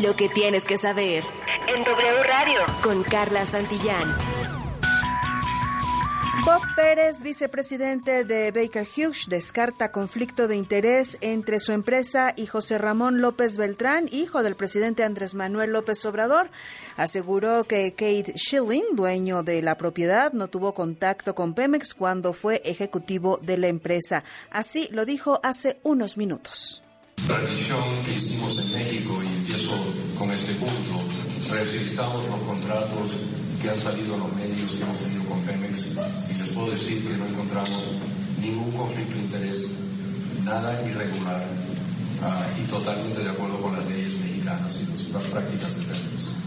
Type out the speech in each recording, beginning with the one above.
Lo que tienes que saber. En W Radio. Con Carla Santillán. Bob Pérez, vicepresidente de Baker Hughes, descarta conflicto de interés entre su empresa y José Ramón López Beltrán, hijo del presidente Andrés Manuel López Obrador. Aseguró que Kate Schilling, dueño de la propiedad, no tuvo contacto con Pemex cuando fue ejecutivo de la empresa. Así lo dijo hace unos minutos. Revisión que hicimos en México, y empiezo con este punto, revisamos los contratos que han salido a los medios que hemos tenido con Pemex y les puedo decir que no encontramos ningún conflicto de interés, nada irregular uh, y totalmente de acuerdo con las leyes mexicanas y las prácticas de Pemex.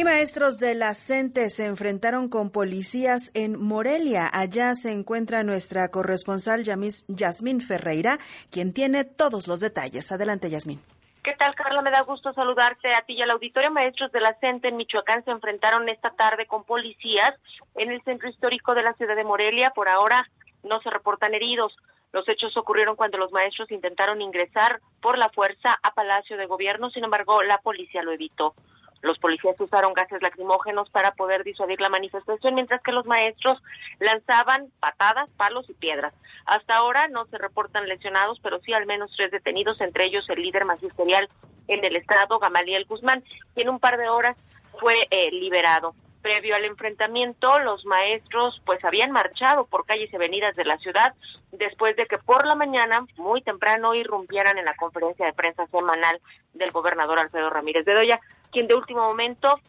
Y maestros de la CENTE se enfrentaron con policías en Morelia. Allá se encuentra nuestra corresponsal Yasmín Ferreira, quien tiene todos los detalles. Adelante, Yasmín. ¿Qué tal, Carla? Me da gusto saludarte a ti y al auditorio. Maestros de la CENTE en Michoacán se enfrentaron esta tarde con policías en el centro histórico de la ciudad de Morelia. Por ahora no se reportan heridos. Los hechos ocurrieron cuando los maestros intentaron ingresar por la fuerza a Palacio de Gobierno, sin embargo, la policía lo evitó. Los policías usaron gases lacrimógenos para poder disuadir la manifestación, mientras que los maestros lanzaban patadas, palos y piedras. Hasta ahora no se reportan lesionados, pero sí al menos tres detenidos, entre ellos el líder magisterial en el estado, Gamaliel Guzmán, que en un par de horas fue eh, liberado. Previo al enfrentamiento, los maestros pues habían marchado por calles y avenidas de la ciudad después de que por la mañana, muy temprano, irrumpieran en la conferencia de prensa semanal del gobernador Alfredo Ramírez de Doya, quien de último momento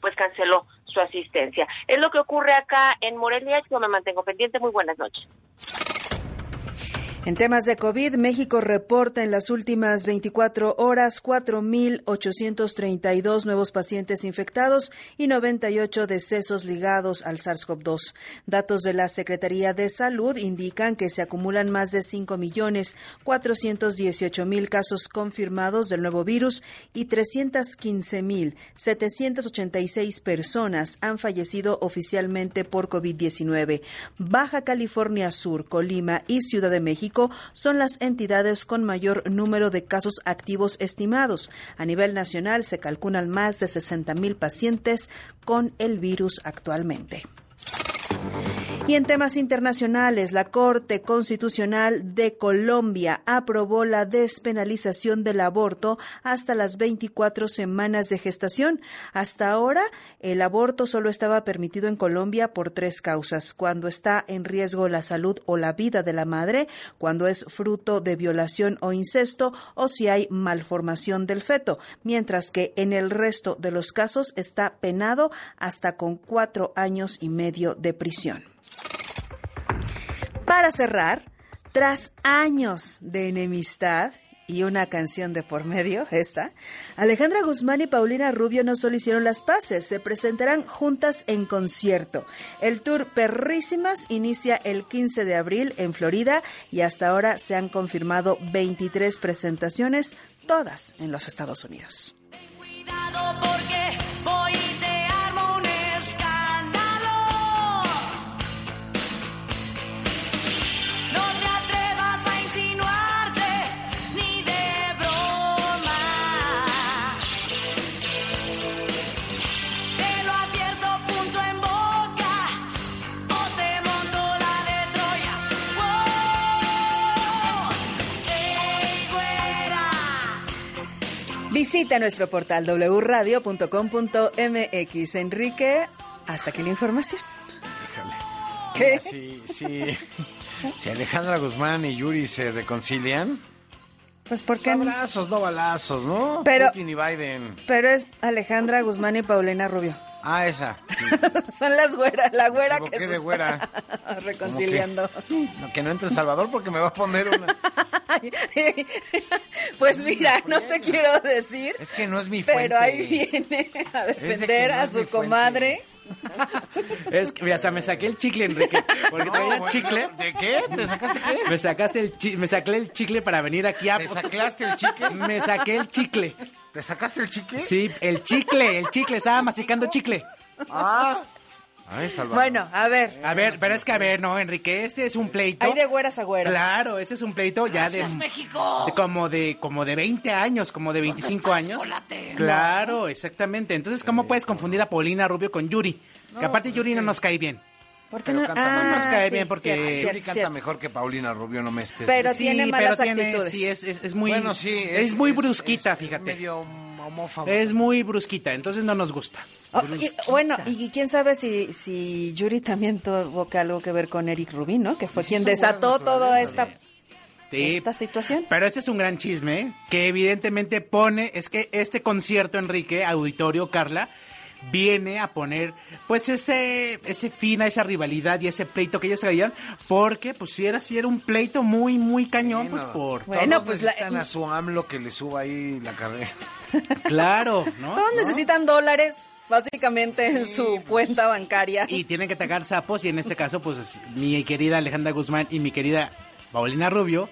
pues canceló su asistencia. Es lo que ocurre acá en Morelia. Yo me mantengo pendiente. Muy buenas noches. En temas de COVID, México reporta en las últimas 24 horas 4.832 nuevos pacientes infectados y 98 decesos ligados al SARS-CoV-2. Datos de la Secretaría de Salud indican que se acumulan más de 5.418.000 casos confirmados del nuevo virus y 315.786 personas han fallecido oficialmente por COVID-19. Baja California Sur, Colima y Ciudad de México son las entidades con mayor número de casos activos estimados. A nivel nacional se calculan más de 60 mil pacientes con el virus actualmente. Y en temas internacionales, la Corte Constitucional de Colombia aprobó la despenalización del aborto hasta las 24 semanas de gestación. Hasta ahora, el aborto solo estaba permitido en Colombia por tres causas. Cuando está en riesgo la salud o la vida de la madre, cuando es fruto de violación o incesto o si hay malformación del feto, mientras que en el resto de los casos está penado hasta con cuatro años y medio de prisión. Para cerrar, tras años de enemistad y una canción de por medio, esta, Alejandra Guzmán y Paulina Rubio no solo hicieron las paces, se presentarán juntas en concierto. El tour Perrísimas inicia el 15 de abril en Florida y hasta ahora se han confirmado 23 presentaciones, todas en los Estados Unidos. Visita nuestro portal wradio.com.mx. Enrique, hasta aquí la información. ¿Qué? Sí, sí. Si Alejandra Guzmán y Yuri se reconcilian. Pues porque. Abrazos, no balazos, ¿no? Pero, Putin y Biden. Pero es Alejandra Guzmán y Paulina Rubio. Ah, esa. Son las güeras, la güera que se de güera? reconciliando. Que, que, no entre El Salvador porque me va a poner una. pues mira, no te quiero decir. Es que no es mi fuente. Pero ahí viene a defender no a su comadre. Es que, hasta me saqué el chicle, Enrique. Porque No, traía bueno, chicle. ¿De qué? ¿Te sacaste qué? Me sacaste el chi- me saqué el chicle para venir aquí a. ¿Te sacaste el chicle? Me saqué el chicle. ¿Te sacaste el chicle? Sí, el chicle, el chicle, estaba masticando chicle. Ah. Ay. Bueno, a ver. A ver, pero es que a ver, no, Enrique, este es un pleito. Hay de güeras a güeras. Claro, ese es un pleito ya de, de como de como de 20 años, como de 25 años. Claro, exactamente. Entonces, ¿cómo puedes confundir a Paulina Rubio con Yuri? que aparte Yuri no nos cae bien. ¿Por qué Pero no? canta Ah, mal. nos cae sí, bien porque cierto, Yuri cierto, canta cierto. mejor que Paulina Rubio, no me estés Pero sí, tiene malas pero tiene- sí, es, es, es muy Bueno, sí. es, muy brusquita, es- es fíjate. medio Es muy brusquita, entonces no nos gusta. Oh, y- bueno, y quién sabe si, si Yuri también tuvo que algo que ver con Eric Rubin, ¿no? Que fue quien desató toda esta, Sí, esta situación. Pero este es un gran chisme, ¿eh? que evidentemente pone, es que este concierto, Enrique, auditorio, Carla, viene a poner, pues, ese, ese fin a esa rivalidad y ese pleito que ellos traían, porque, pues, si era, si era un pleito muy, muy cañón, pues, por... Bueno, Todos pues, la- necesitan a su AMLO que le suba ahí la carrera. Claro, ¿no? Todos necesitan dólares, básicamente, en su cuenta bancaria. Y tienen que atacar sapos y en este caso, pues, mi querida Alejandra Guzmán y mi querida Paulina Rubio,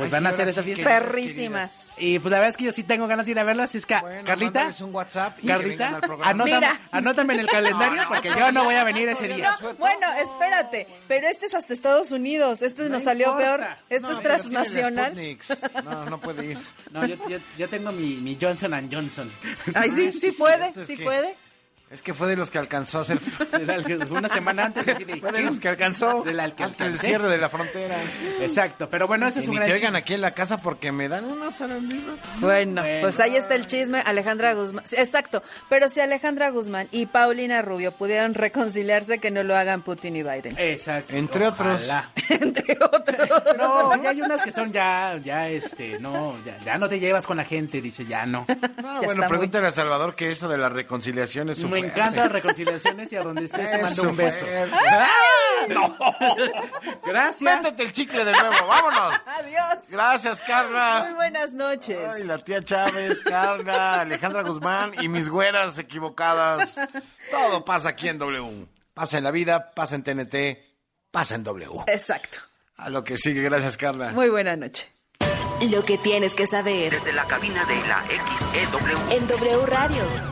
pues Ay, van sí, a hacer esa fiesta. Perrísimas. Y pues la verdad es que yo sí tengo ganas de ir a verlas, así es que, Bueno, Carlita, un WhatsApp y Carlita, al anótame, Mira. anótame en el calendario porque yo no voy a venir ese día. No, bueno, espérate, pero este es hasta Estados Unidos, este nos salió importa. peor, este No, es transnacional. No, no puede ir. No, yo, yo, yo tengo mi, mi Johnson and Johnson. Ay, sí, sí puede, sí puede. Es que fue de los que alcanzó a hacer. Una semana antes. así de, Fue de los que alcanzó. De la que antes del cierre de la frontera. Exacto, pero bueno, ese Y es un gran te oigan aquí en la casa porque me dan unas zaranderas. Bueno, Bueno. pues ahí está el chisme, Alejandra Guzmán. Exacto, pero si Alejandra Guzmán y Paulina Rubio pudieran reconciliarse, que no lo hagan Putin y Biden. Exacto. Entre otros. ojalá. Entre otros. No, ya hay unas que son ya, ya, este, no, ya, ya no te llevas con la gente, dice, ya no. No, Ya bueno, pregúntale a Salvador que eso de la reconciliación es su Me fuerte. encantan las reconciliaciones y a donde estés te mando un beso. fuerte. Gracias. Métete el chicle de nuevo, vámonos. Adiós. Gracias, Muy Carla. buenas noches. Ay, la tía Chávez, Carla, Alejandra Guzmán y mis güeras equivocadas. Todo pasa aquí en W. Pasa en la vida, pasa en TNT, pasa en W. Exacto. A lo que sigue, gracias, Carla. Muy buena noche. Lo que tienes que saber Desde la cabina de la XEW. en W Radio.